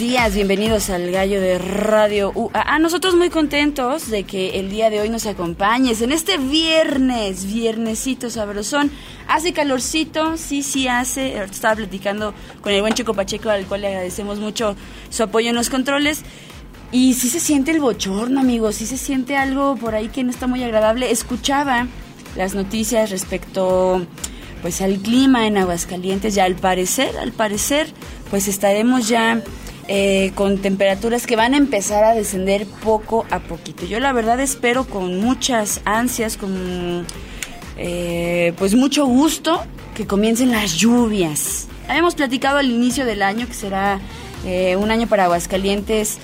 Días, bienvenidos al Gallo de Radio UAA. Nosotros muy contentos de que el día de hoy nos acompañes en este viernes, viernesito sabrosón. Hace calorcito, sí, sí hace. Estaba platicando con el buen Chico Pacheco, al cual le agradecemos mucho su apoyo en los controles. Y sí se siente el bochorno, amigos, sí se siente algo por ahí que no está muy agradable. Escuchaba las noticias respecto pues al clima en Aguascalientes ya al parecer, al parecer pues estaremos ya eh, con temperaturas que van a empezar a descender poco a poquito. Yo la verdad espero con muchas ansias, con eh, pues mucho gusto que comiencen las lluvias. Habíamos platicado al inicio del año que será eh, un año para Aguascalientes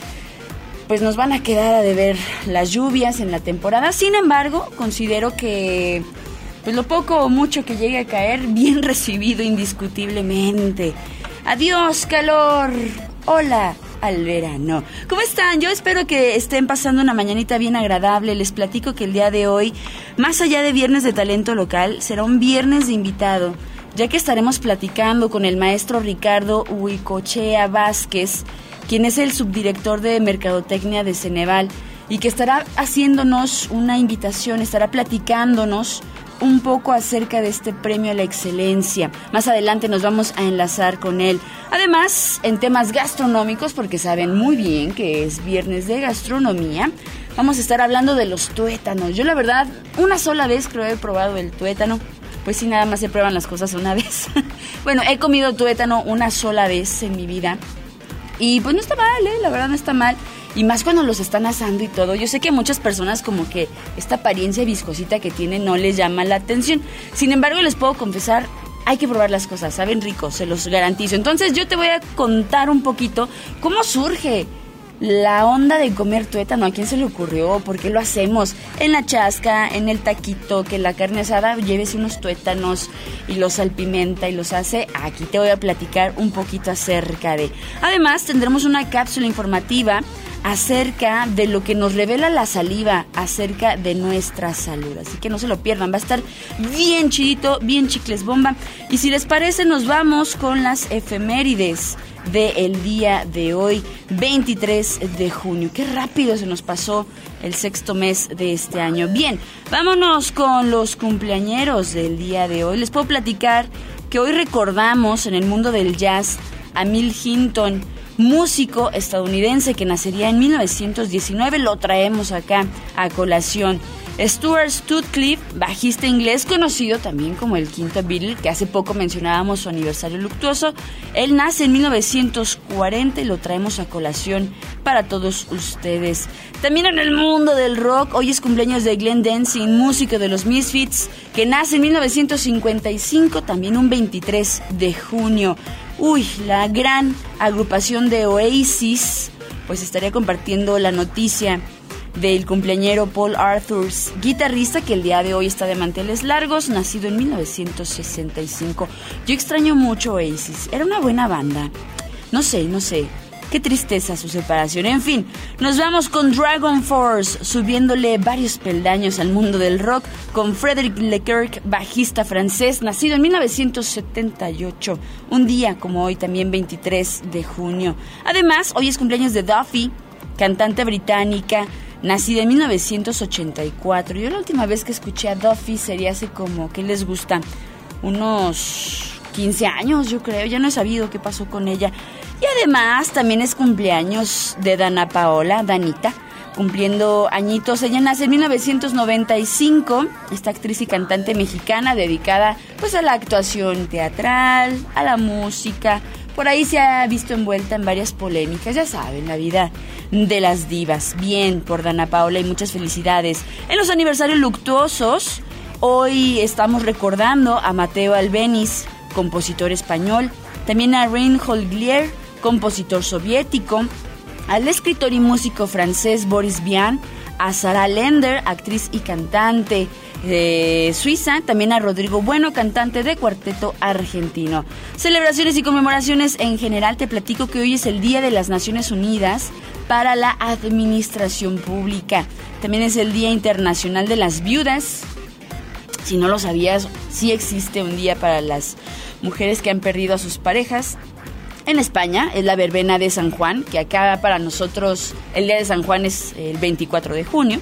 pues nos van a quedar a deber las lluvias en la temporada. Sin embargo, considero que pues lo poco o mucho que llegue a caer, bien recibido indiscutiblemente. Adiós, calor. Hola al verano. ¿Cómo están? Yo espero que estén pasando una mañanita bien agradable. Les platico que el día de hoy, más allá de viernes de talento local, será un viernes de invitado, ya que estaremos platicando con el maestro Ricardo Huicochea Vázquez, quien es el subdirector de Mercadotecnia de Ceneval y que estará haciéndonos una invitación, estará platicándonos un poco acerca de este premio a la excelencia. Más adelante nos vamos a enlazar con él. Además, en temas gastronómicos, porque saben muy bien que es viernes de gastronomía, vamos a estar hablando de los tuétanos. Yo la verdad, una sola vez creo he probado el tuétano. Pues sí, nada más se prueban las cosas una vez. bueno, he comido tuétano una sola vez en mi vida. Y pues no está mal, ¿eh? La verdad no está mal. Y más cuando los están asando y todo. Yo sé que a muchas personas como que esta apariencia viscosita que tienen no les llama la atención. Sin embargo, les puedo confesar, hay que probar las cosas, saben ricos, se los garantizo. Entonces yo te voy a contar un poquito cómo surge la onda de comer tuétano, ¿a quién se le ocurrió? ¿Por qué lo hacemos? En la chasca, en el taquito, que la carne asada llévese unos tuétanos y los salpimenta y los hace. Aquí te voy a platicar un poquito acerca de. Además, tendremos una cápsula informativa acerca de lo que nos revela la saliva acerca de nuestra salud. Así que no se lo pierdan, va a estar bien chidito, bien chicles bomba. Y si les parece, nos vamos con las efemérides del día de hoy, 23 de junio. Qué rápido se nos pasó el sexto mes de este año. Bien, vámonos con los cumpleañeros del día de hoy. Les puedo platicar que hoy recordamos en el mundo del jazz a Mill Hinton músico estadounidense que nacería en 1919, lo traemos acá a colación. Stuart Sutcliffe, bajista inglés conocido también como el quinto Beatle, que hace poco mencionábamos su aniversario luctuoso, él nace en 1940 y lo traemos a colación para todos ustedes. También en el mundo del rock, hoy es cumpleaños de Glenn Dancing, músico de los Misfits, que nace en 1955, también un 23 de junio. Uy, la gran agrupación de Oasis, pues estaría compartiendo la noticia del cumpleañero Paul Arthurs, guitarrista que el día de hoy está de manteles largos, nacido en 1965. Yo extraño mucho Oasis, era una buena banda. No sé, no sé. Qué tristeza su separación. En fin, nos vamos con Dragon Force, subiéndole varios peldaños al mundo del rock, con Frederick Leclerc, bajista francés, nacido en 1978, un día como hoy, también 23 de junio. Además, hoy es cumpleaños de Duffy, cantante británica, nacida en 1984. Yo la última vez que escuché a Duffy sería hace como, ¿qué les gusta? Unos 15 años, yo creo. Ya no he sabido qué pasó con ella. Y además también es cumpleaños de Dana Paola, Danita, cumpliendo añitos. Ella nace en 1995, esta actriz y cantante mexicana dedicada pues a la actuación teatral, a la música. Por ahí se ha visto envuelta en varias polémicas, ya saben, la vida de las divas. Bien por Dana Paola y muchas felicidades. En los aniversarios luctuosos, hoy estamos recordando a Mateo Albeniz, compositor español, también a Reinhold Glier, compositor soviético, al escritor y músico francés Boris Vian, a Sarah Lender, actriz y cantante, de Suiza, también a Rodrigo Bueno, cantante de cuarteto argentino. Celebraciones y conmemoraciones en general, te platico que hoy es el Día de las Naciones Unidas para la Administración Pública. También es el Día Internacional de las Viudas. Si no lo sabías, sí existe un día para las mujeres que han perdido a sus parejas. En España es la verbena de San Juan, que acá para nosotros el día de San Juan es el 24 de junio.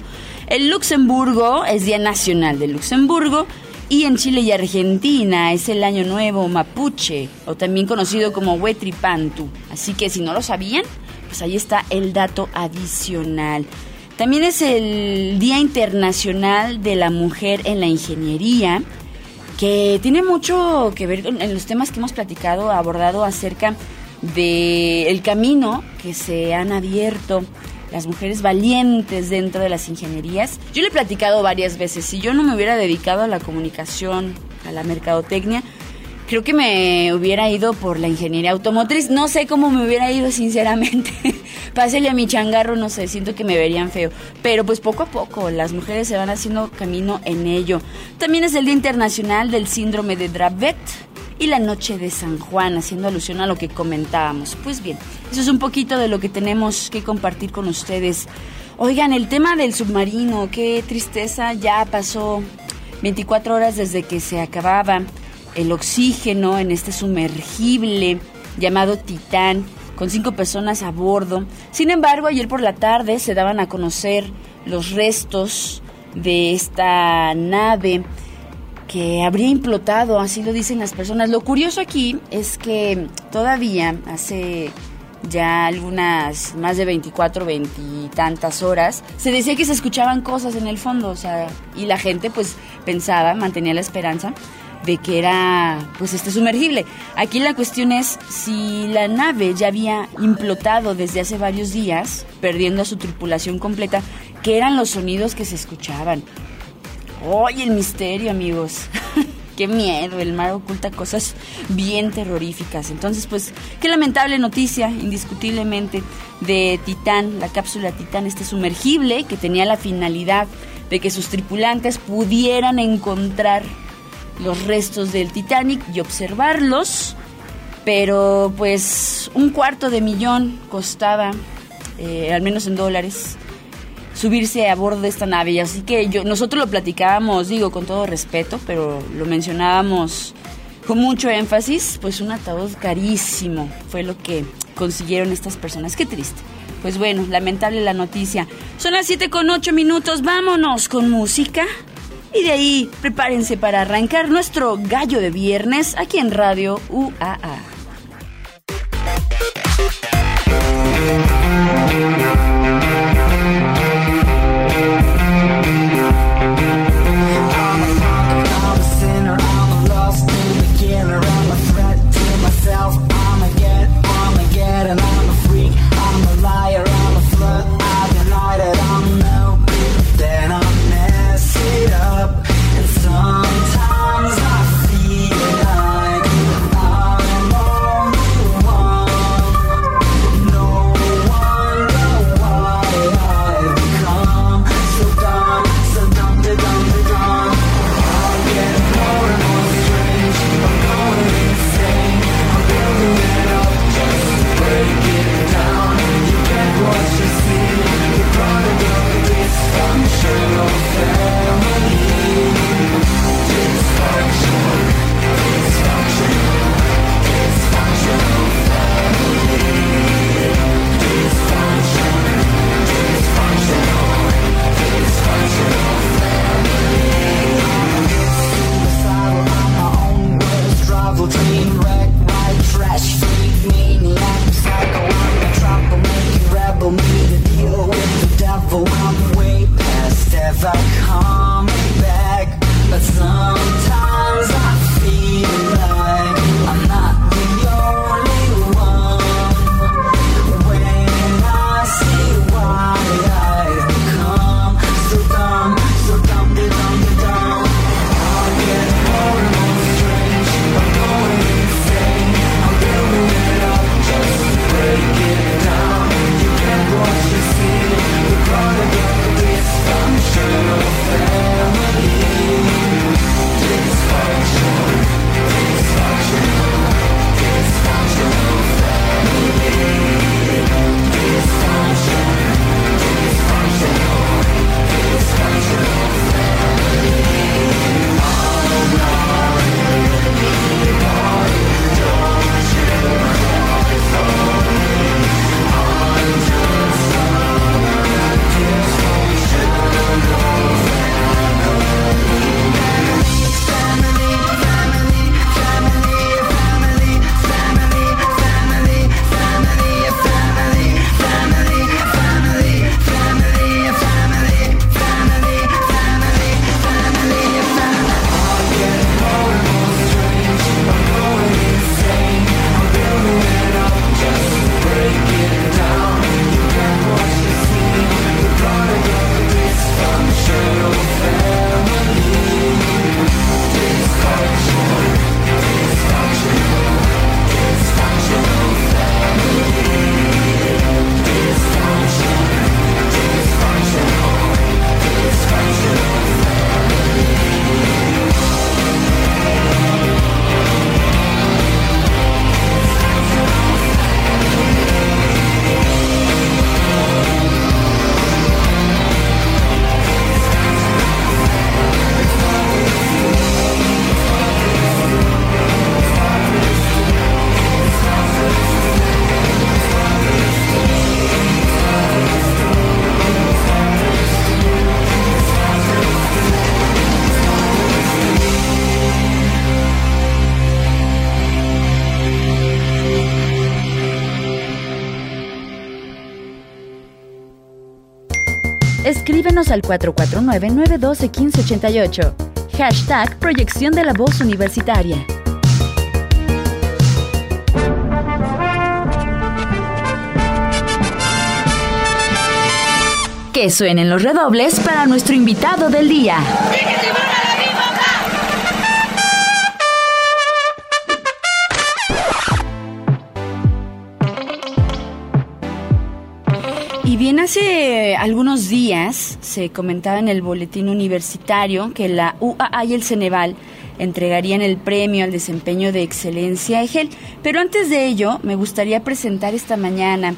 En Luxemburgo es Día Nacional de Luxemburgo. Y en Chile y Argentina es el Año Nuevo Mapuche, o también conocido como Huetripantu. Así que si no lo sabían, pues ahí está el dato adicional. También es el Día Internacional de la Mujer en la Ingeniería, que tiene mucho que ver con los temas que hemos platicado, abordado acerca del el camino que se han abierto las mujeres valientes dentro de las ingenierías. Yo le he platicado varias veces, si yo no me hubiera dedicado a la comunicación, a la mercadotecnia, creo que me hubiera ido por la ingeniería automotriz. No sé cómo me hubiera ido, sinceramente. Pásele a mi changarro, no sé, siento que me verían feo. Pero pues poco a poco las mujeres se van haciendo camino en ello. También es el Día Internacional del Síndrome de Dravet y la Noche de San Juan, haciendo alusión a lo que comentábamos. Pues bien, eso es un poquito de lo que tenemos que compartir con ustedes. Oigan, el tema del submarino, qué tristeza, ya pasó 24 horas desde que se acababa el oxígeno en este sumergible llamado Titán, con cinco personas a bordo. Sin embargo, ayer por la tarde se daban a conocer los restos de esta nave que habría implotado, así lo dicen las personas. Lo curioso aquí es que todavía hace ya algunas más de 24, 20 y tantas horas, se decía que se escuchaban cosas en el fondo, o sea, y la gente pues pensaba, mantenía la esperanza de que era pues este sumergible. Aquí la cuestión es si la nave ya había implotado desde hace varios días, perdiendo a su tripulación completa, ¿qué eran los sonidos que se escuchaban? ¡Oye, el misterio, amigos! ¡Qué miedo! El mar oculta cosas bien terroríficas. Entonces, pues, qué lamentable noticia, indiscutiblemente, de Titán, la cápsula Titán, este sumergible que tenía la finalidad de que sus tripulantes pudieran encontrar los restos del Titanic y observarlos. Pero, pues, un cuarto de millón costaba, eh, al menos en dólares, subirse a bordo de esta nave. Así que yo, nosotros lo platicábamos, digo, con todo respeto, pero lo mencionábamos con mucho énfasis, pues un ataúd carísimo fue lo que consiguieron estas personas. Qué triste. Pues bueno, lamentable la noticia. Son las 7 con 8 minutos, vámonos con música. Y de ahí, prepárense para arrancar nuestro gallo de viernes aquí en Radio UAA. Al 449-912-1588. Hashtag Proyección de la Voz Universitaria. Que suenen los redobles para nuestro invitado del día. Bien, hace algunos días se comentaba en el boletín universitario que la UAA y el Ceneval entregarían el premio al desempeño de excelencia EGEL. Pero antes de ello, me gustaría presentar esta mañana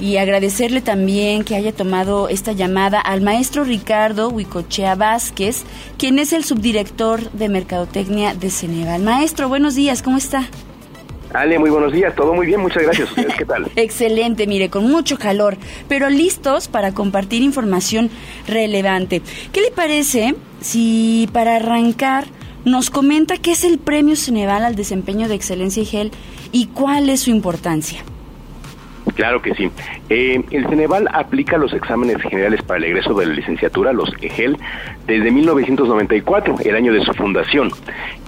y agradecerle también que haya tomado esta llamada al maestro Ricardo Huicochea Vázquez, quien es el subdirector de Mercadotecnia de Ceneval. Maestro, buenos días, ¿cómo está? Ale, muy buenos días, todo muy bien, muchas gracias. ¿Qué tal? Excelente, mire, con mucho calor, pero listos para compartir información relevante. ¿Qué le parece si para arrancar nos comenta qué es el Premio Ceneval al Desempeño de Excelencia IGEL y cuál es su importancia? Claro que sí. Eh, el Ceneval aplica los exámenes generales para el egreso de la licenciatura, los EGEL, desde 1994, el año de su fundación.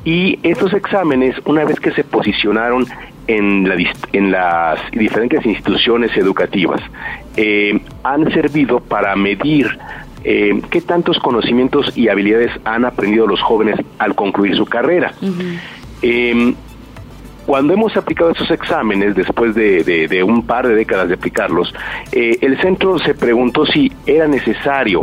Y estos exámenes, una vez que se posicionaron en, la, en las diferentes instituciones educativas, eh, han servido para medir eh, qué tantos conocimientos y habilidades han aprendido los jóvenes al concluir su carrera. Cuando hemos aplicado esos exámenes, después de, un par de décadas de aplicarlos, eh, el centro se preguntó si era necesario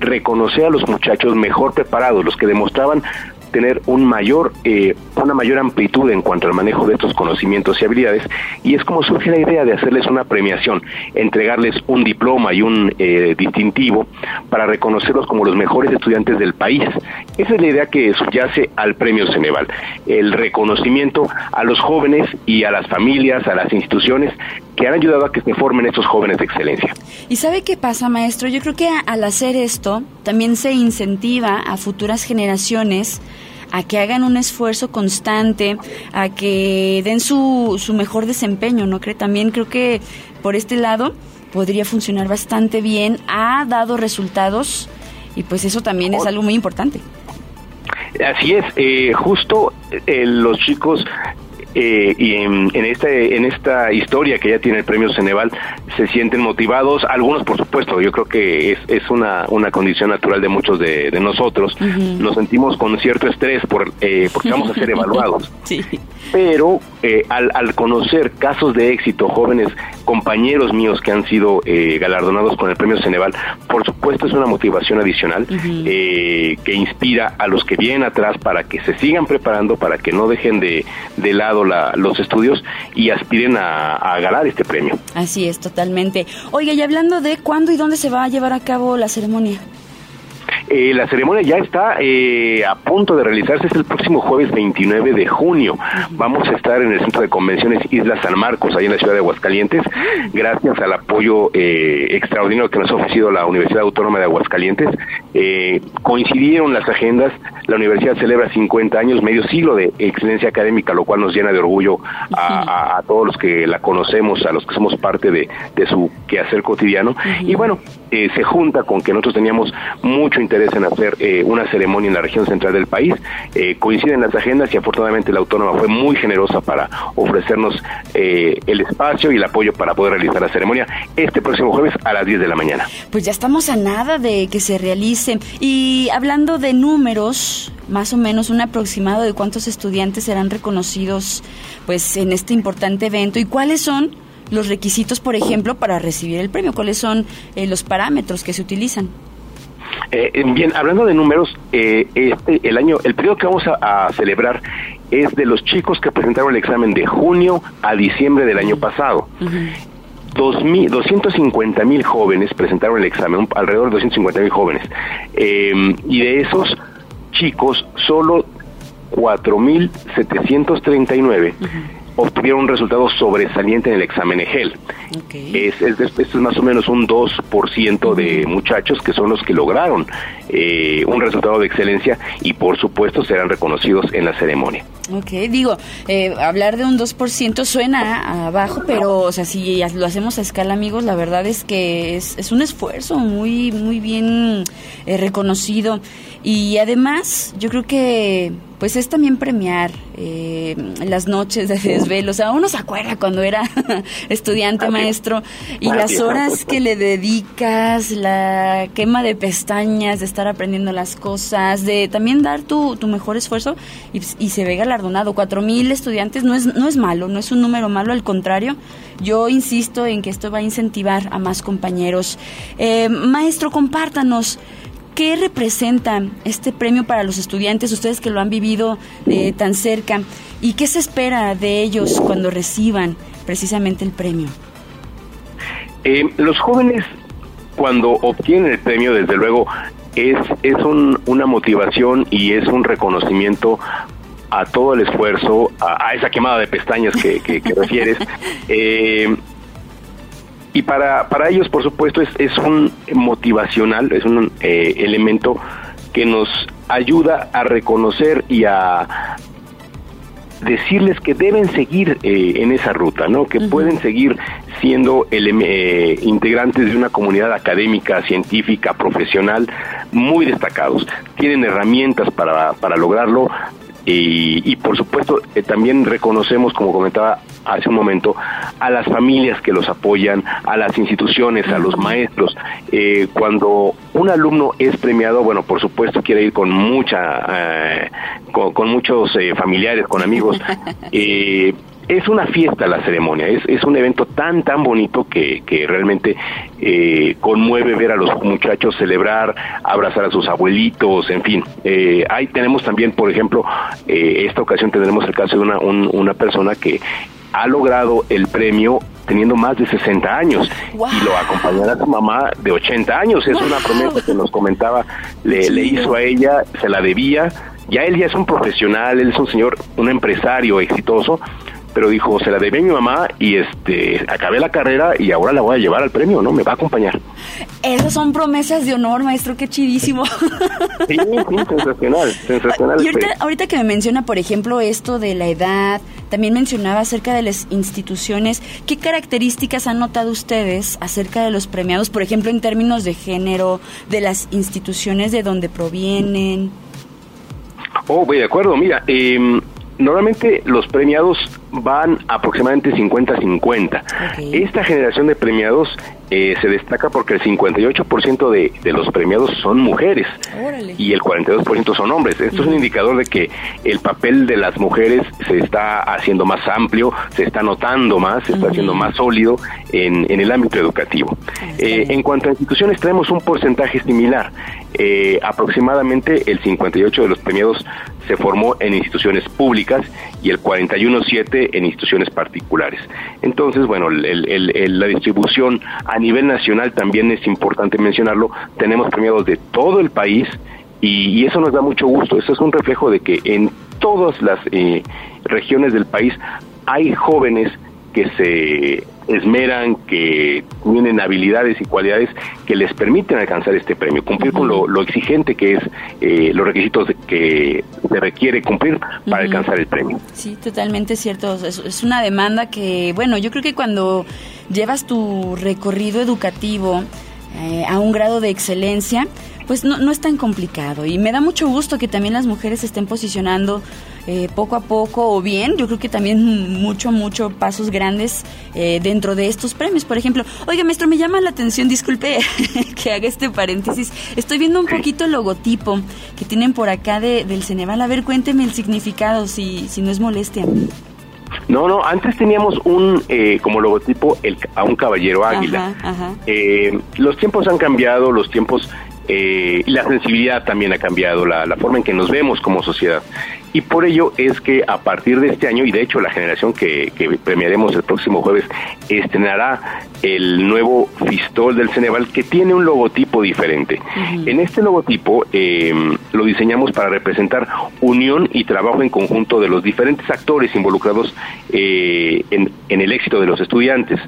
reconocer a los muchachos mejor preparados, los que demostraban tener un mayor, eh, una mayor amplitud en cuanto al manejo de estos conocimientos y habilidades, y es como surge la idea de hacerles una premiación, entregarles un diploma y un eh, distintivo para reconocerlos como los mejores estudiantes del país. Esa es la idea que subyace al premio Ceneval, el reconocimiento a los jóvenes y a las familias, a las instituciones que han ayudado a que se formen estos jóvenes de excelencia. ¿Y sabe qué pasa, maestro? Yo creo que al hacer esto también se incentiva a futuras generaciones a que hagan un esfuerzo constante, a que den su, su mejor desempeño, ¿no cree? También creo que por este lado podría funcionar bastante bien, ha dado resultados y pues eso también es algo muy importante. Así es, eh, justo eh, los chicos eh, y en, este, en esta historia que ya tiene el premio Ceneval se sienten motivados, algunos por supuesto, yo creo que es, es una, una condición natural de muchos de, nosotros, nos sentimos con cierto estrés por, eh, porque vamos a ser evaluados. Pero eh, al, al conocer casos de éxito, jóvenes compañeros míos que han sido galardonados con el premio Ceneval, por supuesto es una motivación adicional que inspira a los que vienen atrás para que se sigan preparando, para que no dejen de, de lado los estudios y aspiren a, a, ganar este premio. Así es, totalmente. Oiga, y hablando de cuándo y dónde se va a llevar a cabo la ceremonia. Eh, la ceremonia ya está eh, a punto de realizarse, es el próximo jueves 29 de junio. Vamos a estar en el Centro de Convenciones Isla San Marcos, ahí en la ciudad de Aguascalientes, gracias al apoyo eh, extraordinario que nos ha ofrecido la Universidad Autónoma de Aguascalientes. coincidieron las agendas, la universidad celebra 50 años, medio siglo de excelencia académica, lo cual nos llena de orgullo a, todos los que la conocemos, a los que somos parte de, su quehacer cotidiano. Y bueno, se junta con que nosotros teníamos mucho interés en hacer eh, una ceremonia en la región central del país. Eh, coinciden las agendas y afortunadamente la autónoma fue muy generosa para ofrecernos eh, el espacio y el apoyo para poder realizar la ceremonia este próximo jueves a las 10 de la mañana. Pues ya estamos a nada de que se realice. Y hablando de números, más o menos un aproximado de cuántos estudiantes serán reconocidos pues en este importante evento y cuáles son los requisitos, por ejemplo, para recibir el premio, cuáles son los parámetros que se utilizan. Eh, eh, bien, hablando de números, eh, este, el año, el periodo que vamos a, celebrar es de los chicos que presentaron el examen de junio a diciembre del año pasado. 250 mil jóvenes presentaron el examen, alrededor de 250 mil jóvenes. y de esos chicos, solo 4.739 mil obtuvieron un resultado sobresaliente en el examen EGEL. Es, es, es, más o menos un 2% de muchachos que son los que lograron eh, un resultado de excelencia y por supuesto serán reconocidos en la ceremonia. Ok, digo, eh, hablar de un 2% suena abajo, pero o sea, si lo hacemos a escala, amigos, la verdad es que es, es un esfuerzo muy, muy bien eh, reconocido. Y además, yo creo que pues es también premiar eh, las noches de desvelo. O sea, uno se acuerda cuando era estudiante, maestro, y las horas que le dedicas, la quema de pestañas, de estar aprendiendo las cosas, de también dar tu, tu mejor esfuerzo y, se ve galardonado. Cuatro mil estudiantes no es, no es malo, no es un número malo, al contrario. Yo insisto en que esto va a incentivar a más compañeros. Eh, maestro, compártanos. ¿Qué representa este premio para los estudiantes, ustedes que lo han vivido eh, tan cerca? ¿Y qué se espera de ellos cuando reciban precisamente el premio? Eh, los jóvenes, cuando obtienen el premio, desde luego, es, es una motivación y es un reconocimiento a todo el esfuerzo, a, esa quemada de pestañas que, que, refieres. Eh, y para, para ellos, por supuesto, es, es un motivacional, es un eh, elemento que nos ayuda a reconocer y a decirles que deben seguir eh, en esa ruta, ¿no? Que pueden seguir siendo eh, integrantes de una comunidad académica, científica, profesional muy destacados. Tienen herramientas para, para lograrlo, y, por supuesto eh, también reconocemos, como comentaba hace un momento, a las familias que los apoyan, a las instituciones, a los maestros. Eh, cuando un alumno es premiado, bueno, por supuesto quiere ir con mucha, eh, con, muchos familiares, con amigos. es una fiesta la ceremonia, es, es un evento tan, tan bonito que, que realmente eh, conmueve ver a los muchachos celebrar, abrazar a sus abuelitos, en fin. Eh, ahí tenemos también, por ejemplo, eh, esta ocasión tendremos el caso de una, una persona que ha logrado el premio teniendo más de 60 años y lo acompañará su mamá de 80 años. Es una promesa que nos comentaba, le, le hizo a ella, se la debía. Ya él ya es un profesional, él es un señor, un empresario exitoso, pero dijo, se la debí a mi mamá y este acabé la carrera y ahora la voy a llevar al premio, ¿no? Me va a acompañar. Esas son promesas de honor, maestro, qué chidísimo. Sí, sensacional, sensacional. Y ahorita, que me menciona, por ejemplo, esto de la edad, también mencionaba acerca de las instituciones, ¿qué características han notado ustedes acerca de los premiados, por ejemplo, en términos de género, de las instituciones de donde provienen? Oh, voy de acuerdo. Mira, eh, normalmente los premiados van aproximadamente 50-50. Esta generación de premiados eh, se destaca porque el 58% de, de los premiados son mujeres y el 42% son hombres. Esto es un indicador de que el papel de las mujeres se está haciendo más amplio, se está notando más, se está haciendo más sólido en, en el ámbito educativo. Eh, en cuanto a instituciones, tenemos un porcentaje similar. Eh, aproximadamente el 58 de los premiados se formó en instituciones públicas y el 41.7 en instituciones particulares. Entonces, bueno, la distribución a nivel nacional también es importante mencionarlo. Tenemos premiados de todo el país y, eso nos da mucho gusto. Eso es un reflejo de que en todas las eh, regiones del país hay jóvenes que se esmeran, que tienen habilidades y cualidades que les permiten alcanzar este premio, cumplir con lo, exigente que es eh, los requisitos que se requiere cumplir para alcanzar el premio. Sí, totalmente cierto. Es, una demanda que, bueno, yo creo que cuando llevas tu recorrido educativo eh, a un grado de excelencia, pues no, no es tan complicado. Y me da mucho gusto que también las mujeres se estén posicionando eh, poco a poco o bien, yo creo que también mucho, mucho pasos grandes eh, dentro de estos premios. Por ejemplo, oiga, maestro, me llama la atención, disculpe que haga este paréntesis, estoy viendo un poquito el logotipo que tienen por acá de, del Ceneval. A ver, cuénteme el significado, si, si no es molestia. No, no, antes teníamos un eh, como logotipo el, a un caballero águila. los tiempos han cambiado, los tiempos eh, la sensibilidad también ha cambiado, la, la forma en que nos vemos como sociedad. Y por ello es que a partir de este año, y de hecho la generación que, que premiaremos el próximo jueves, estrenará el nuevo Fistol del Ceneval que tiene un logotipo diferente. En este logotipo eh, lo diseñamos para representar unión y trabajo en conjunto de los diferentes actores involucrados eh, en, en el éxito de los estudiantes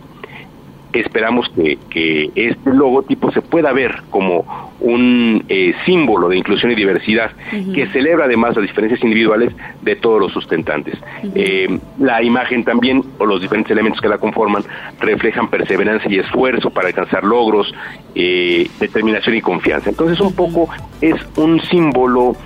esperamos que, que, este logotipo se pueda ver como un eh, símbolo de inclusión y diversidad que celebra además las diferencias individuales de todos los sustentantes. eh, la imagen también, o los diferentes elementos que la conforman, reflejan perseverancia y esfuerzo para alcanzar logros, eh, determinación y confianza. Entonces un poco es un símbolo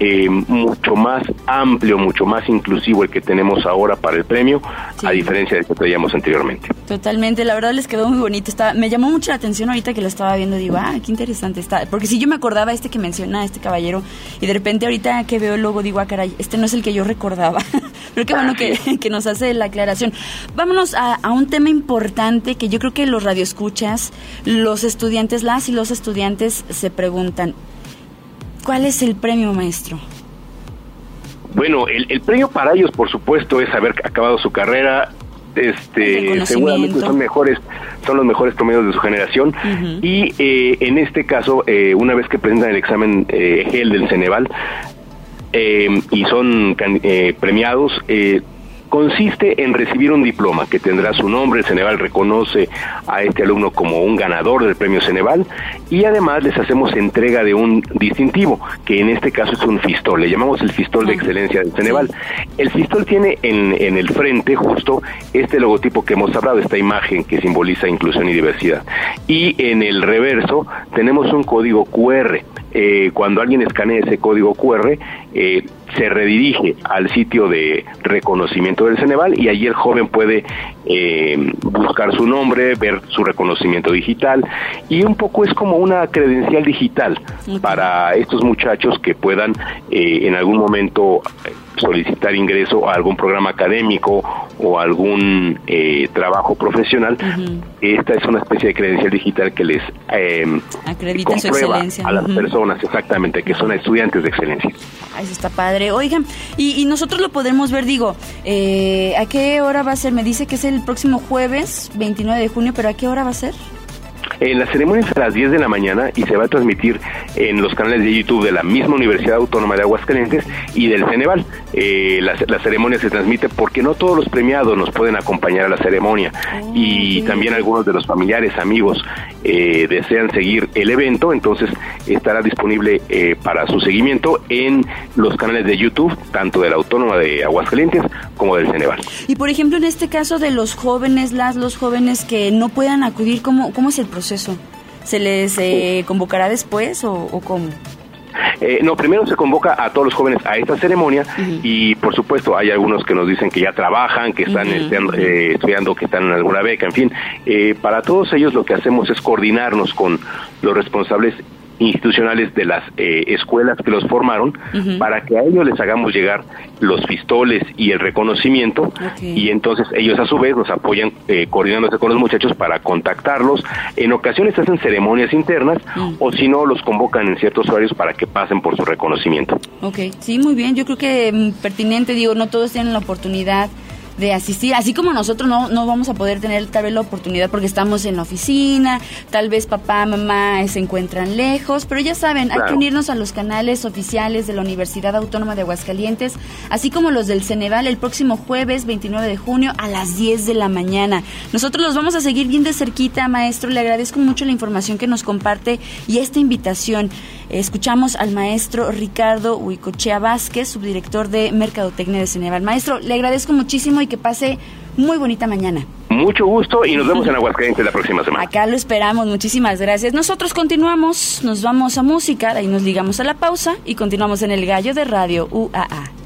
eh, mucho más amplio, mucho más inclusivo el que tenemos ahora para el premio, sí. a diferencia del que traíamos anteriormente. Totalmente, la verdad les quedó muy bonito. Está, me llamó mucho la atención ahorita que lo estaba viendo, digo, ah, qué interesante está. Porque si yo me acordaba este que menciona, este caballero, y de repente ahorita que veo el logo digo, ah, caray, este no es el que yo recordaba. Pero qué bueno que, que, nos hace la aclaración. Vámonos a, a, un tema importante que yo creo que los radioescuchas, los estudiantes, las y los estudiantes se preguntan, ¿Cuál es el premio, maestro? Bueno, el, el, premio para ellos, por supuesto, es haber acabado su carrera. Este, seguramente son mejores, son los mejores promedios de su generación. Uh -huh. Y eh, en este caso, eh, una vez que presentan el examen eh, GEL del Ceneval eh, y son premiados, consiste en recibir un diploma que tendrá su nombre, el Ceneval reconoce a este alumno como un ganador del premio Ceneval y además les hacemos entrega de un distintivo, que en este caso es un fistol, le llamamos el fistol de excelencia del Ceneval. El fistol tiene en, en el frente justo este logotipo que hemos hablado, esta imagen que simboliza inclusión y diversidad. Y en el reverso tenemos un código QR. Eh, cuando alguien escanea ese código QR, eh, se redirige al sitio de reconocimiento del Ceneval y allí el joven puede eh, buscar su nombre, ver su reconocimiento digital y un poco es como una credencial digital para estos muchachos que puedan eh, en algún momento solicitar ingreso a algún programa académico o algún eh, trabajo profesional, uh -huh. esta es una especie de credencial digital que les eh, acredita su excelencia a las uh -huh. personas, exactamente, que son estudiantes de excelencia. Eso está padre. Oigan, y, y nosotros lo podemos ver, digo, eh, ¿a qué hora va a ser? Me dice que es el próximo jueves, 29 de junio, pero ¿a qué hora va a ser? Eh, la ceremonia es a las 10 de la mañana y se va a transmitir en los canales de YouTube de la misma Universidad Autónoma de Aguascalientes y del Ceneval. Eh, la, la, ceremonia se transmite porque no todos los premiados nos pueden acompañar a la ceremonia oh, y sí. también algunos de los familiares, amigos eh, desean seguir el evento, entonces estará disponible eh, para su seguimiento en los canales de YouTube, tanto de la Autónoma de Aguascalientes como del Ceneval. Y por ejemplo, en este caso de los jóvenes, las los jóvenes que no puedan acudir, ¿cómo, cómo es el proceso? ¿Se les eh, convocará después o, o cómo? Eh, no, primero se convoca a todos los jóvenes a esta ceremonia uh -huh. y por supuesto hay algunos que nos dicen que ya trabajan, que están uh -huh. eh, estudiando, que están en alguna beca, en fin. Eh, para todos ellos lo que hacemos es coordinarnos con los responsables institucionales de las eh, escuelas que los formaron uh -huh. para que a ellos les hagamos llegar los pistoles y el reconocimiento okay. y entonces ellos a su vez nos apoyan eh, coordinándose con los muchachos para contactarlos. En ocasiones hacen ceremonias internas uh -huh. o si no los convocan en ciertos horarios para que pasen por su reconocimiento. Ok, sí, muy bien. Yo creo que mm, pertinente, digo, no todos tienen la oportunidad de asistir, así como nosotros no, no vamos a poder tener tal vez la oportunidad porque estamos en la oficina, tal vez papá, mamá se encuentran lejos, pero ya saben, claro. hay que unirnos a los canales oficiales de la Universidad Autónoma de Aguascalientes, así como los del Ceneval el próximo jueves 29 de junio a las 10 de la mañana. Nosotros los vamos a seguir bien de cerquita, maestro, le agradezco mucho la información que nos comparte y esta invitación. Escuchamos al maestro Ricardo Huicochea Vázquez, subdirector de Mercadotecnia de Ceneval. Maestro, le agradezco muchísimo y que pase muy bonita mañana. Mucho gusto y nos vemos en Aguascalientes la próxima semana. Acá lo esperamos, muchísimas gracias. Nosotros continuamos, nos vamos a música, ahí nos ligamos a la pausa y continuamos en el gallo de radio UAA.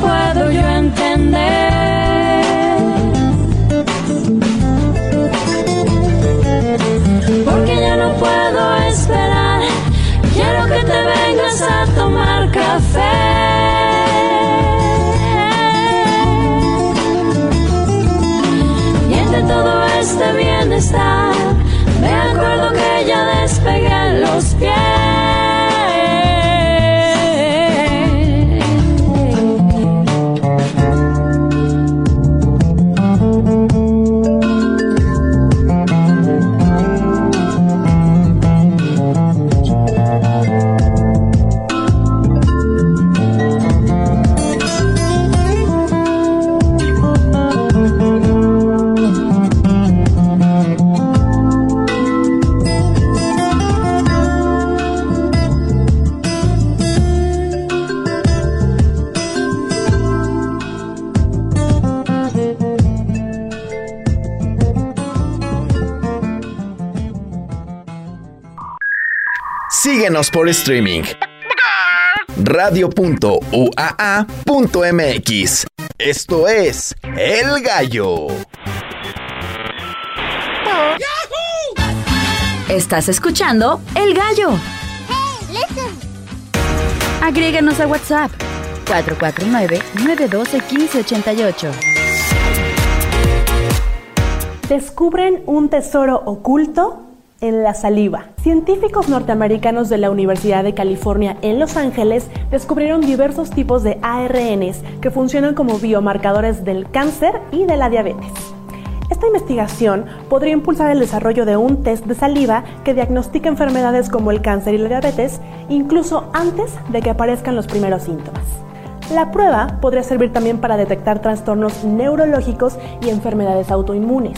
Puedo yo entender. Porque ya no puedo esperar, quiero que te vengas a tomar café. Y entre todo este bienestar, Por streaming. Radio.uaa.mx. Esto es El Gallo. Estás escuchando El Gallo. Agréganos a WhatsApp 449-912-1588. Descubren un tesoro oculto en la saliva. Científicos norteamericanos de la Universidad de California en Los Ángeles descubrieron diversos tipos de ARNs que funcionan como biomarcadores del cáncer y de la diabetes. Esta investigación podría impulsar el desarrollo de un test de saliva que diagnostique enfermedades como el cáncer y la diabetes incluso antes de que aparezcan los primeros síntomas. La prueba podría servir también para detectar trastornos neurológicos y enfermedades autoinmunes.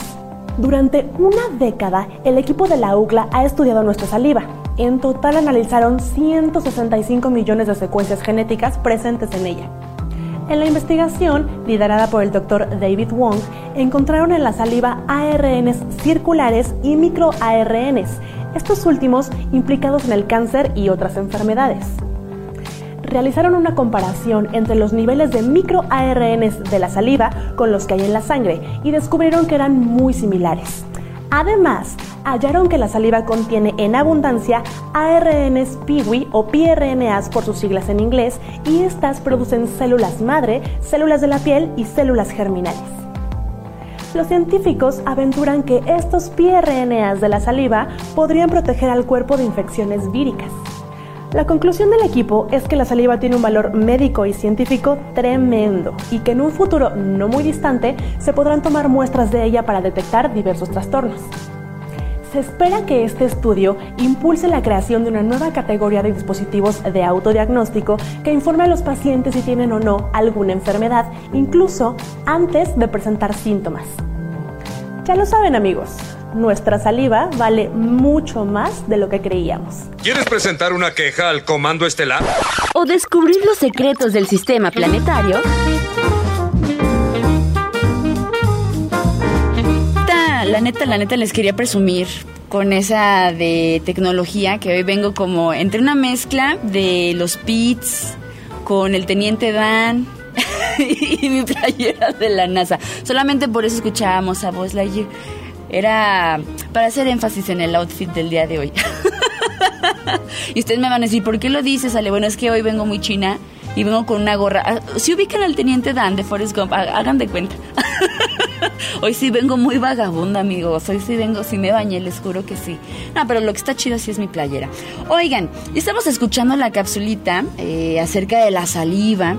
Durante una década, el equipo de la UCLA ha estudiado nuestra saliva. En total analizaron 165 millones de secuencias genéticas presentes en ella. En la investigación, liderada por el doctor David Wong, encontraron en la saliva ARNs circulares y microARNs, estos últimos implicados en el cáncer y otras enfermedades realizaron una comparación entre los niveles de microARNs de la saliva con los que hay en la sangre y descubrieron que eran muy similares. Además, hallaron que la saliva contiene en abundancia ARNs PIWI o pRNAs por sus siglas en inglés y estas producen células madre, células de la piel y células germinales. Los científicos aventuran que estos pRNAs de la saliva podrían proteger al cuerpo de infecciones víricas. La conclusión del equipo es que la saliva tiene un valor médico y científico tremendo y que en un futuro no muy distante se podrán tomar muestras de ella para detectar diversos trastornos. Se espera que este estudio impulse la creación de una nueva categoría de dispositivos de autodiagnóstico que informe a los pacientes si tienen o no alguna enfermedad, incluso antes de presentar síntomas. Ya lo saben amigos, nuestra saliva vale mucho más de lo que creíamos. ¿Quieres presentar una queja al Comando Estelar? ¿O descubrir los secretos del sistema planetario? La neta, la neta les quería presumir con esa de tecnología que hoy vengo como entre una mezcla de los Pits con el Teniente Dan y mi playera de la NASA. Solamente por eso escuchábamos a Buzz Lightyear. Era para hacer énfasis en el outfit del día de hoy. y ustedes me van a decir, ¿por qué lo dices, Ale? Bueno, es que hoy vengo muy china y vengo con una gorra. Ah, si ubican al teniente Dan de Forrest Gump, hagan de cuenta. hoy sí vengo muy vagabunda, amigos. Hoy sí vengo, si me bañé, les juro que sí. No, pero lo que está chido sí es mi playera. Oigan, estamos escuchando la capsulita eh, acerca de la saliva.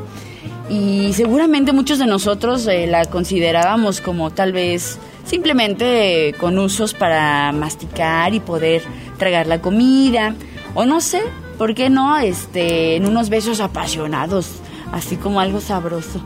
Y seguramente muchos de nosotros eh, la considerábamos como tal vez simplemente con usos para masticar y poder tragar la comida o no sé, ¿por qué no? Este, en unos besos apasionados, así como algo sabroso.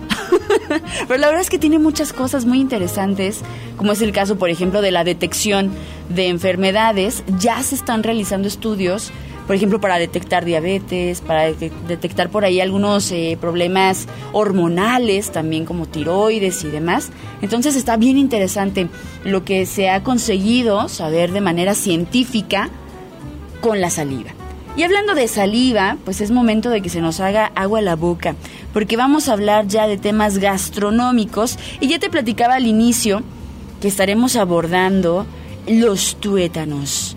Pero la verdad es que tiene muchas cosas muy interesantes, como es el caso, por ejemplo, de la detección de enfermedades. Ya se están realizando estudios por ejemplo, para detectar diabetes, para detectar por ahí algunos eh, problemas hormonales, también como tiroides y demás. Entonces está bien interesante lo que se ha conseguido saber de manera científica con la saliva. Y hablando de saliva, pues es momento de que se nos haga agua a la boca, porque vamos a hablar ya de temas gastronómicos y ya te platicaba al inicio que estaremos abordando los tuétanos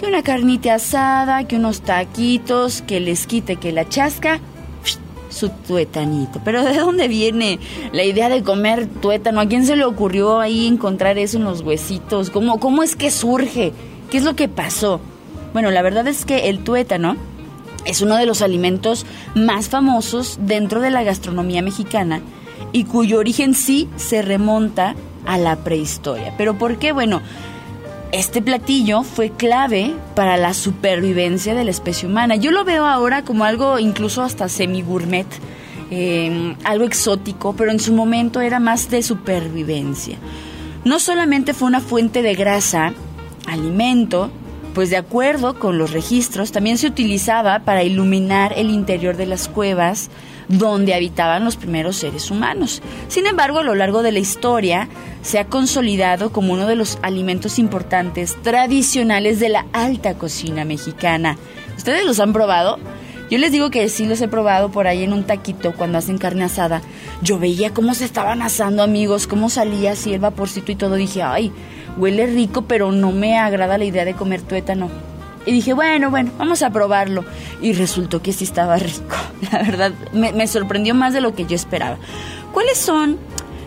que una carnita asada, que unos taquitos, que les quite que la chasca, su tuetanito. Pero ¿de dónde viene la idea de comer tuétano? ¿A quién se le ocurrió ahí encontrar eso en los huesitos? ¿Cómo, cómo es que surge? ¿Qué es lo que pasó? Bueno, la verdad es que el tuétano es uno de los alimentos más famosos dentro de la gastronomía mexicana y cuyo origen sí se remonta a la prehistoria. ¿Pero por qué? Bueno, este platillo fue clave para la supervivencia de la especie humana. Yo lo veo ahora como algo incluso hasta semi-gourmet, em, algo exótico, pero en su momento era más de supervivencia. No solamente fue una fuente de grasa, alimento, pues de acuerdo con los registros, también se utilizaba para iluminar el interior de las cuevas donde habitaban los primeros seres humanos. Sin embargo, a lo largo de la historia se ha consolidado como uno de los alimentos importantes tradicionales de la alta cocina mexicana. ¿Ustedes los han probado? Yo les digo que sí los he probado por ahí en un taquito cuando hacen carne asada. Yo veía cómo se estaban asando, amigos, cómo salía así el vaporcito y todo. Dije, ay, huele rico, pero no me agrada la idea de comer tuétano. Y dije, bueno, bueno, vamos a probarlo. Y resultó que sí estaba rico. La verdad, me, sorprendió más de lo que yo esperaba. ¿Cuáles son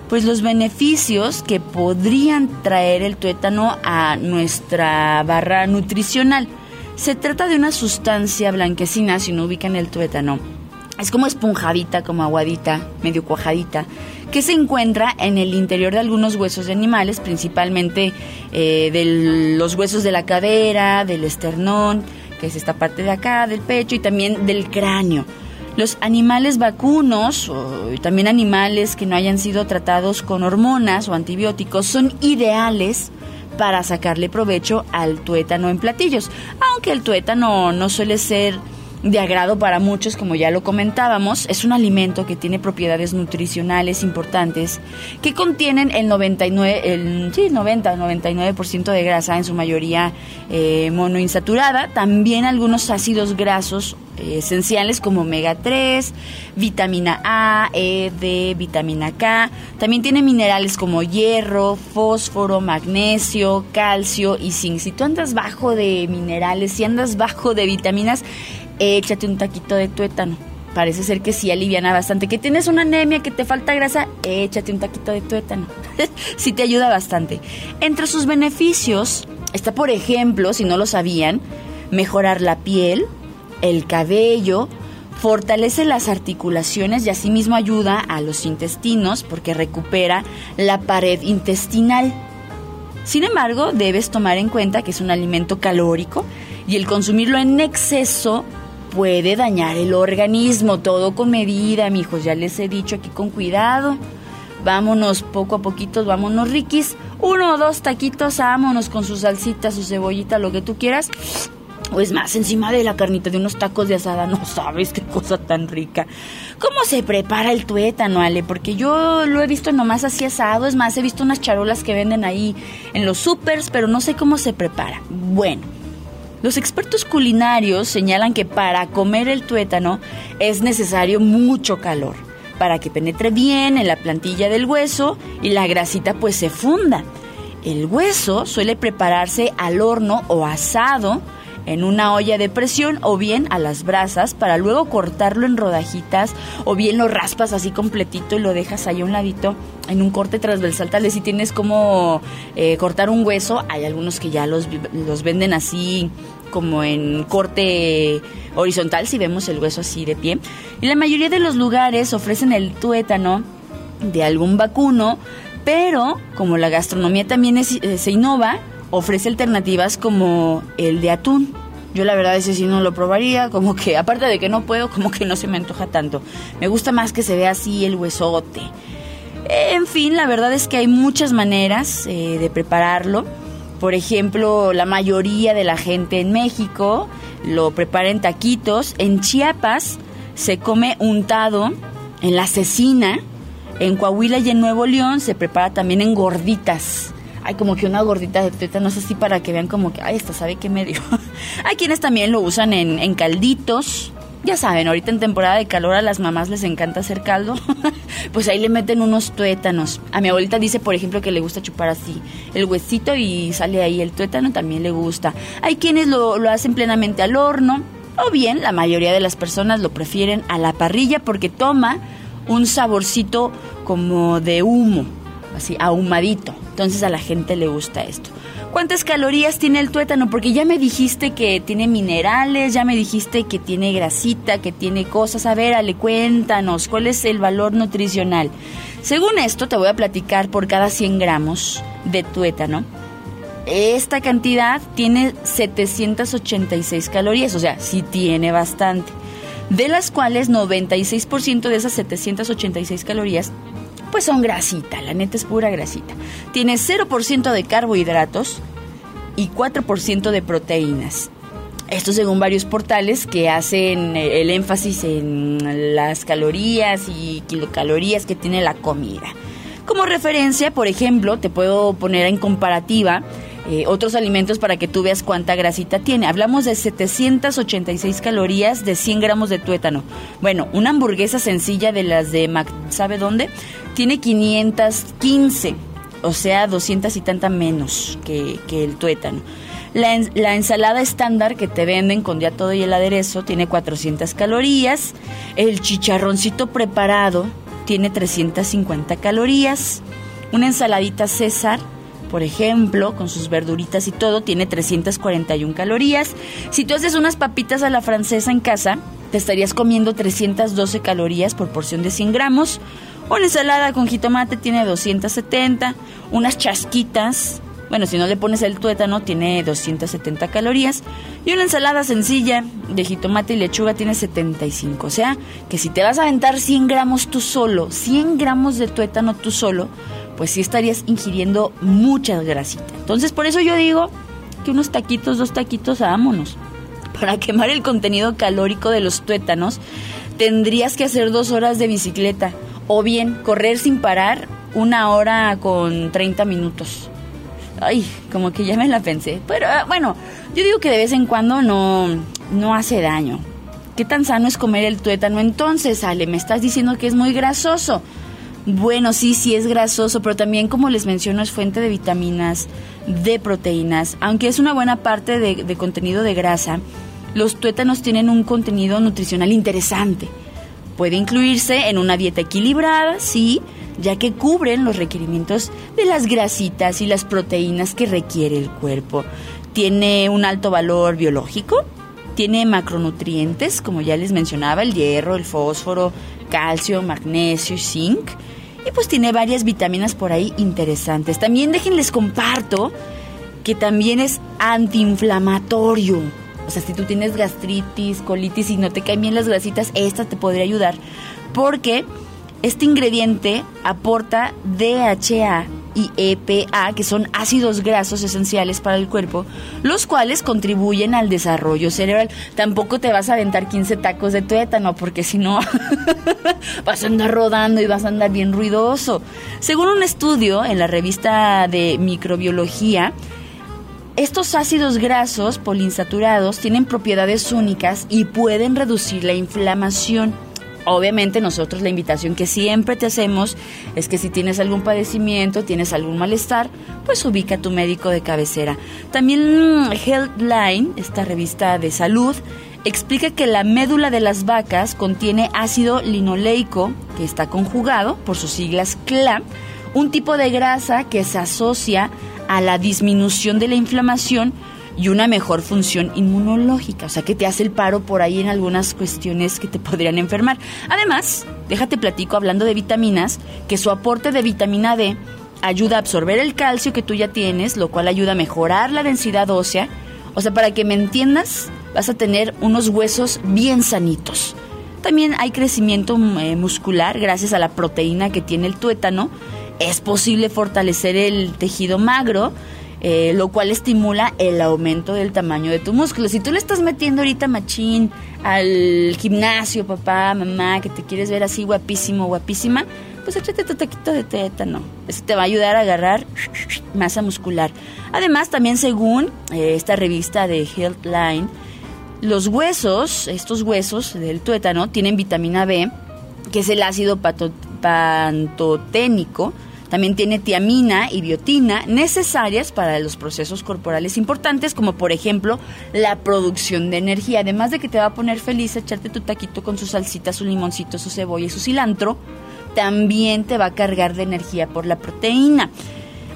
pues los beneficios que podrían traer el tuétano a nuestra barra nutricional. Se trata de una sustancia blanquecina, si no ubican el tuétano. Es como esponjadita, como aguadita, medio cuajadita, que se encuentra en el interior de algunos huesos de animales, principalmente eh, de los huesos de la cadera, del esternón, que es esta parte de acá, del pecho y también del cráneo. Los animales vacunos, o también animales que no hayan sido tratados con hormonas o antibióticos, son ideales para sacarle provecho al tuétano en platillos, aunque el tuétano no suele ser de agrado para muchos, como ya lo comentábamos, es un alimento que tiene propiedades nutricionales importantes que contienen el 99, el, sí, 90 99% de grasa, en su mayoría eh, monoinsaturada, también algunos ácidos grasos eh, esenciales como omega 3, vitamina A, E, D, vitamina K. También tiene minerales como hierro, fósforo, magnesio, calcio y zinc. Si tú andas bajo de minerales, si andas bajo de vitaminas, échate un taquito de tuétano. Parece ser que sí aliviana bastante. Que tienes una anemia, que te falta grasa, échate un taquito de tuétano. sí te ayuda bastante. Entre sus beneficios está, por ejemplo, si no lo sabían, mejorar la piel, el cabello, fortalece las articulaciones y asimismo ayuda a los intestinos porque recupera la pared intestinal. Sin embargo, debes tomar en cuenta que es un alimento calórico y el consumirlo en exceso puede dañar el organismo. Todo con medida, mijos. Ya les he dicho aquí con cuidado. Vámonos poco a poquito, vámonos riquis. Uno o dos taquitos, vámonos con su salsita, su cebollita, lo que tú quieras. O es más, encima de la carnita de unos tacos de asada, no sabes qué cosa tan rica. ¿Cómo se prepara el tuétano, Ale? Porque yo lo he visto nomás así asado. Es más, he visto unas charolas que venden ahí en los supers, pero no sé cómo se prepara. Bueno, los expertos culinarios señalan que para comer el tuétano es necesario mucho calor para que penetre bien en la plantilla del hueso y la grasita pues se funda. El hueso suele prepararse al horno o asado en una olla de presión o bien a las brasas para luego cortarlo en rodajitas o bien lo raspas así completito y lo dejas ahí a un ladito en un corte transversal. Tal vez si tienes como eh, cortar un hueso hay algunos que ya los, los venden así como en corte horizontal si vemos el hueso así de pie. Y la mayoría de los lugares ofrecen el tuétano de algún vacuno pero como la gastronomía también es- eh, se innova ofrece alternativas como el de atún. Yo la verdad ese sí no lo probaría, como que aparte de que no puedo, como que no se me antoja tanto. Me gusta más que se vea así el huesote. En fin, la verdad es que hay muchas maneras eh, de prepararlo. Por ejemplo, la mayoría de la gente en México lo prepara en taquitos. En Chiapas se come untado en la cecina. En Coahuila y en Nuevo León se prepara también en gorditas. Hay como que una gordita de tuétanos así para que vean como que, ay, esta sabe qué medio. Hay quienes también lo usan en, en calditos. Ya saben, ahorita en temporada de calor a las mamás les encanta hacer caldo. pues ahí le meten unos tuétanos. A mi abuelita dice, por ejemplo, que le gusta chupar así el huesito y sale ahí el tuétano, también le gusta. Hay quienes lo, lo hacen plenamente al horno. O bien, la mayoría de las personas lo prefieren a la parrilla porque toma un saborcito como de humo, así ahumadito. Entonces a la gente le gusta esto. ¿Cuántas calorías tiene el tuétano? Porque ya me dijiste que tiene minerales, ya me dijiste que tiene grasita, que tiene cosas. A ver, Ale, cuéntanos, ¿cuál es el valor nutricional? Según esto, te voy a platicar por cada 100 gramos de tuétano. Esta cantidad tiene 786 calorías, o sea, sí tiene bastante. De las cuales 96% de esas 786 calorías pues son grasita, la neta es pura grasita. Tiene 0% de carbohidratos y 4% de proteínas. Esto según varios portales que hacen eh, el énfasis en las calorías y kilocalorías que tiene la comida. Como referencia, por ejemplo, te puedo poner en comparativa eh, otros alimentos para que tú veas cuánta grasita tiene. Hablamos de 786 calorías de 100 gramos de tuétano. Bueno, una hamburguesa sencilla de las de Mac, ¿sabe dónde? Tiene 515, o sea, 200 y tanta menos que, que el tuétano. La, la ensalada estándar que te venden con ya todo y el aderezo tiene 400 calorías. El chicharroncito preparado tiene 350 calorías. Una ensaladita César, por ejemplo, con sus verduritas y todo, tiene 341 calorías. Si tú haces unas papitas a la francesa en casa, te estarías comiendo 312 calorías por porción de 100 gramos. Una ensalada con jitomate tiene 270. Unas chasquitas, bueno, si no le pones el tuétano, tiene 270 calorías. Y una ensalada sencilla de jitomate y lechuga tiene 75. O sea, que si te vas a aventar 100 gramos tú solo, 100 gramos de tuétano tú solo, pues sí estarías ingiriendo mucha grasita. Entonces, por eso yo digo que unos taquitos, dos taquitos, vámonos. Para quemar el contenido calórico de los tuétanos, tendrías que hacer dos horas de bicicleta o bien correr sin parar una hora con 30 minutos. Ay, como que ya me la pensé. Pero ah, bueno, yo digo que de vez en cuando no, no hace daño. ¿Qué tan sano es comer el tuétano entonces, Ale? Me estás diciendo que es muy grasoso. Bueno, sí, sí es grasoso, pero también, como les menciono, es fuente de vitaminas, de proteínas. Aunque es una buena parte de, contenido de grasa, los tuétanos tienen un contenido nutricional interesante. Puede incluirse en una dieta equilibrada, sí, ya que cubren los requerimientos de las grasitas y las proteínas que requiere el cuerpo. Tiene un alto valor biológico, tiene macronutrientes, como ya les mencionaba, el hierro, el fósforo, calcio, magnesio y zinc. Y pues tiene varias vitaminas por ahí interesantes. También déjenles comparto que también es antiinflamatorio. O sea, si tú tienes gastritis, colitis y no te caen bien las grasitas, esta te podría ayudar. Porque este ingrediente aporta DHA y EPA, que son ácidos grasos esenciales para el cuerpo, los cuales contribuyen al desarrollo cerebral. Tampoco te vas a aventar 15 tacos de tuétano, porque si no vas a andar rodando y vas a andar bien ruidoso. Según un estudio en la revista de microbiología, estos ácidos grasos poliinsaturados tienen propiedades únicas y pueden reducir la inflamación. Obviamente nosotros la invitación que siempre te hacemos es que si tienes algún padecimiento, tienes algún malestar, pues ubica a tu médico de cabecera. También Healthline, esta revista de salud, explica que la médula de las vacas contiene ácido linoleico, que está conjugado por sus siglas CLA, un tipo de grasa que se asocia a la disminución de la inflamación y una mejor función inmunológica, o sea que te hace el paro por ahí en algunas cuestiones que te podrían enfermar. Además, déjate platico hablando de vitaminas, que su aporte de vitamina D ayuda a absorber el calcio que tú ya tienes, lo cual ayuda a mejorar la densidad ósea. O sea, para que me entiendas, vas a tener unos huesos bien sanitos. También hay crecimiento eh, muscular gracias a la proteína que tiene el tuétano. Es posible fortalecer el tejido magro, eh, lo cual estimula el aumento del tamaño de tu músculo. Si tú le estás metiendo ahorita machín al gimnasio, papá, mamá, que te quieres ver así guapísimo, guapísima, pues échate tu taquito de tétano. Eso te va a ayudar a agarrar masa muscular. Además, también según eh, esta revista de Healthline, los huesos, estos huesos del tuétano, tienen vitamina B, que es el ácido pantoténico, también tiene tiamina y biotina necesarias para los procesos corporales importantes, como por ejemplo la producción de energía. Además de que te va a poner feliz echarte tu taquito con su salsita, su limoncito, su cebolla y su cilantro, también te va a cargar de energía por la proteína.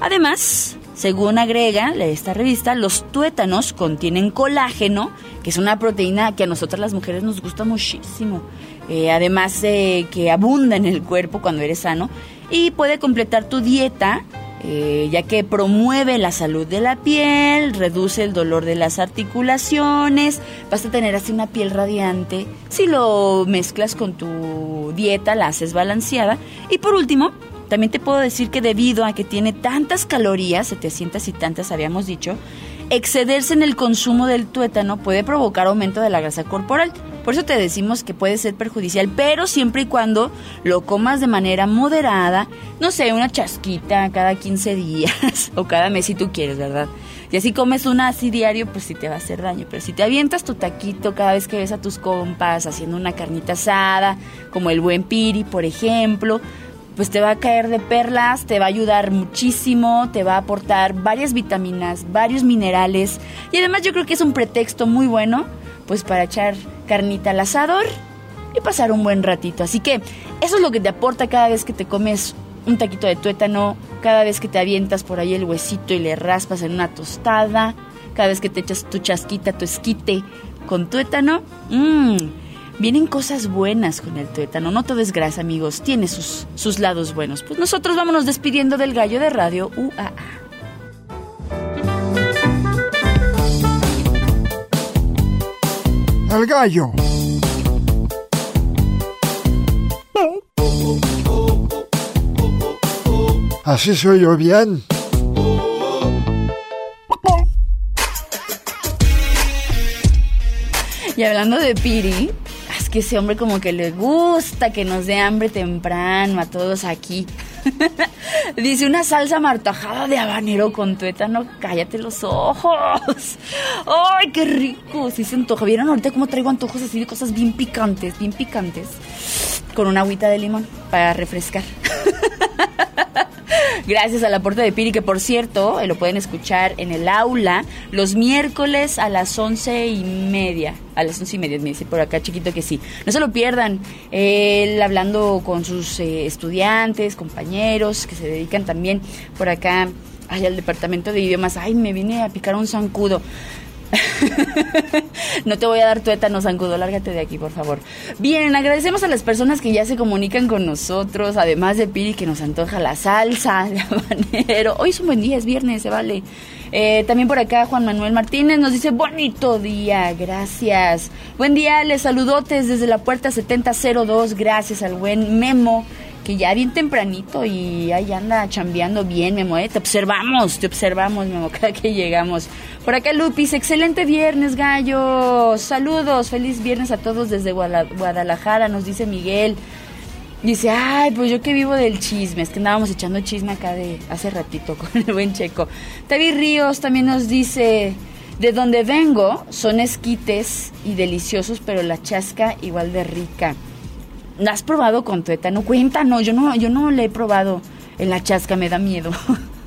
Además, según agrega esta revista, los tuétanos contienen colágeno, que es una proteína que a nosotras las mujeres nos gusta muchísimo. Eh, además de que abunda en el cuerpo cuando eres sano y puede completar tu dieta eh, ya que promueve la salud de la piel, reduce el dolor de las articulaciones, vas a tener así una piel radiante si lo mezclas con tu dieta, la haces balanceada. Y por último, también te puedo decir que debido a que tiene tantas calorías, 700 y tantas habíamos dicho, excederse en el consumo del tuétano puede provocar aumento de la grasa corporal. Por eso te decimos que puede ser perjudicial, pero siempre y cuando lo comas de manera moderada, no sé, una chasquita cada 15 días o cada mes si tú quieres, ¿verdad? Y así comes una así diario, pues sí te va a hacer daño. Pero si te avientas tu taquito cada vez que ves a tus compas haciendo una carnita asada, como el buen piri, por ejemplo, pues te va a caer de perlas, te va a ayudar muchísimo, te va a aportar varias vitaminas, varios minerales y además yo creo que es un pretexto muy bueno pues para echar carnita al asador y pasar un buen ratito. Así que eso es lo que te aporta cada vez que te comes un taquito de tuétano, cada vez que te avientas por ahí el huesito y le raspas en una tostada, cada vez que te echas tu chasquita, tu esquite con tuétano. Mmm, vienen cosas buenas con el tuétano. No todo es grasa, amigos. Tiene sus, sus lados buenos. Pues nosotros vámonos despidiendo del gallo de radio UAA. El gallo. Así soy yo bien. Y hablando de Piri, que ese hombre como que le gusta que nos dé hambre temprano a todos aquí. Dice una salsa martajada de habanero con tuétano, cállate los ojos. ¡Ay, qué rico! Sí se antoja. ¿Vieron ahorita cómo traigo antojos así de cosas bien picantes, bien picantes? Con una agüita de limón para refrescar. Gracias al aporte de Piri, que por cierto, eh, lo pueden escuchar en el aula los miércoles a las once y media. A las once y media, me dice por acá chiquito que sí. No se lo pierdan. Él hablando con sus eh, estudiantes, compañeros, que se dedican también por acá ay, al departamento de idiomas. Ay, me vine a picar un zancudo. no te voy a dar tuétano, zancudo, lárgate de aquí, por favor. Bien, agradecemos a las personas que ya se comunican con nosotros, además de Piri que nos antoja la salsa de habanero. Hoy es un buen día, es viernes, se vale. Eh, también por acá Juan Manuel Martínez nos dice bonito día, gracias. Buen día, les saludotes desde la puerta 7002, gracias al buen Memo que ya bien tempranito y ahí anda chambeando bien, Memo, ¿eh? te observamos, te observamos, Memo, cada que llegamos. Por acá Lupis, excelente viernes, gallo. Saludos, feliz viernes a todos desde Guadalajara, nos dice Miguel. Dice, ay, pues yo que vivo del chisme, es que andábamos echando chisme acá de hace ratito con el buen checo. Tavi Ríos también nos dice, de donde vengo son esquites y deliciosos, pero la chasca igual de rica. ¿La has probado con tuétano? Cuéntanos, yo no, yo no le he probado en la chasca, me da miedo.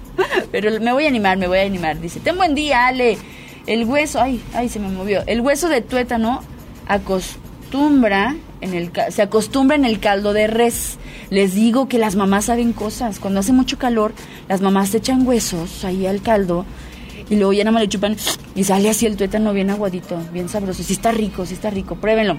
Pero me voy a animar, me voy a animar. Dice, ten buen día, Ale. El hueso, ay, ay, se me movió. El hueso de tuétano acostumbra en el, se acostumbra en el caldo de res. Les digo que las mamás saben cosas. Cuando hace mucho calor, las mamás echan huesos ahí al caldo y luego ya nada más le chupan y sale así el tuétano bien aguadito, bien sabroso. Sí está rico, sí está rico, pruébenlo.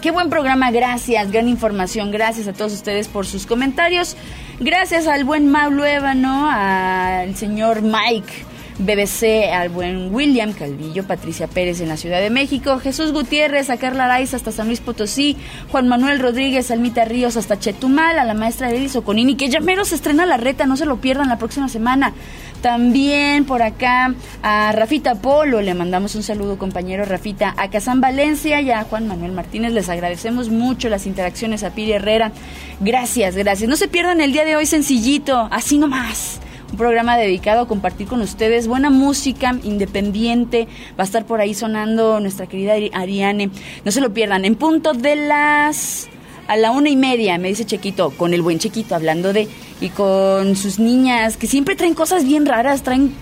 Qué buen programa, gracias, gran información, gracias a todos ustedes por sus comentarios. Gracias al buen Mauro Ébano, al señor Mike BBC, al buen William Calvillo, Patricia Pérez en la Ciudad de México, Jesús Gutiérrez, a Carla Araiz hasta San Luis Potosí, Juan Manuel Rodríguez, Almita Ríos hasta Chetumal, a la maestra Elis Oconini, que ya mero se estrena la reta, no se lo pierdan la próxima semana. También por acá a Rafita Polo, le mandamos un saludo compañero Rafita, a Kazán Valencia y a Juan Manuel Martínez, les agradecemos mucho las interacciones a Piri Herrera. Gracias, gracias. No se pierdan el día de hoy sencillito, así nomás un programa dedicado a compartir con ustedes buena música independiente. Va a estar por ahí sonando nuestra querida Ariane. No se lo pierdan. En punto de las a la una y media, me dice Chequito, con el buen Chequito, hablando de, y con sus niñas, que siempre traen cosas bien raras, traen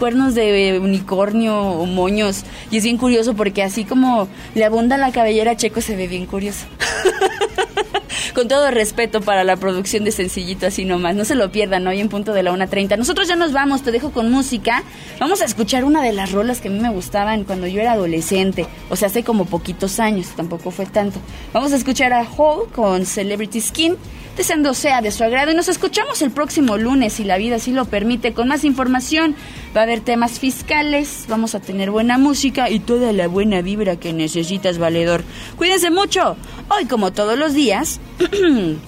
cuernos de unicornio o moños, y es bien curioso porque así como le abunda la cabellera Checo se ve bien curioso. Con todo respeto para la producción de Sencillito así nomás. No se lo pierdan hoy en punto de la 1.30. Nosotros ya nos vamos, te dejo con música. Vamos a escuchar una de las rolas que a mí me gustaban cuando yo era adolescente. O sea, hace como poquitos años, tampoco fue tanto. Vamos a escuchar a Hall con Celebrity Skin deseando sea de su agrado y nos escuchamos el próximo lunes si la vida así lo permite con más información. Va a haber temas fiscales, vamos a tener buena música y toda la buena vibra que necesitas, valedor. Cuídense mucho. Hoy como todos los días,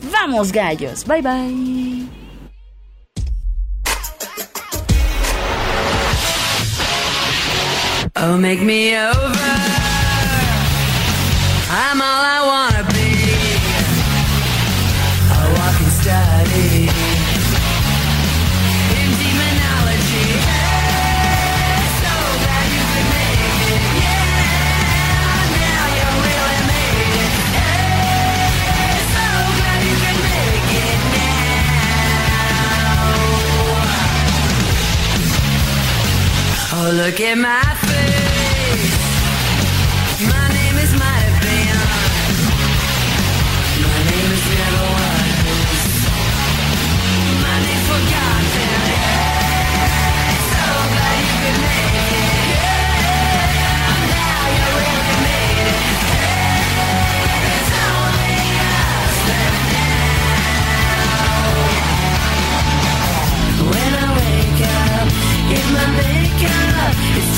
vamos gallos. Bye bye. Oh, make me over. I'm all I wanna look at my It's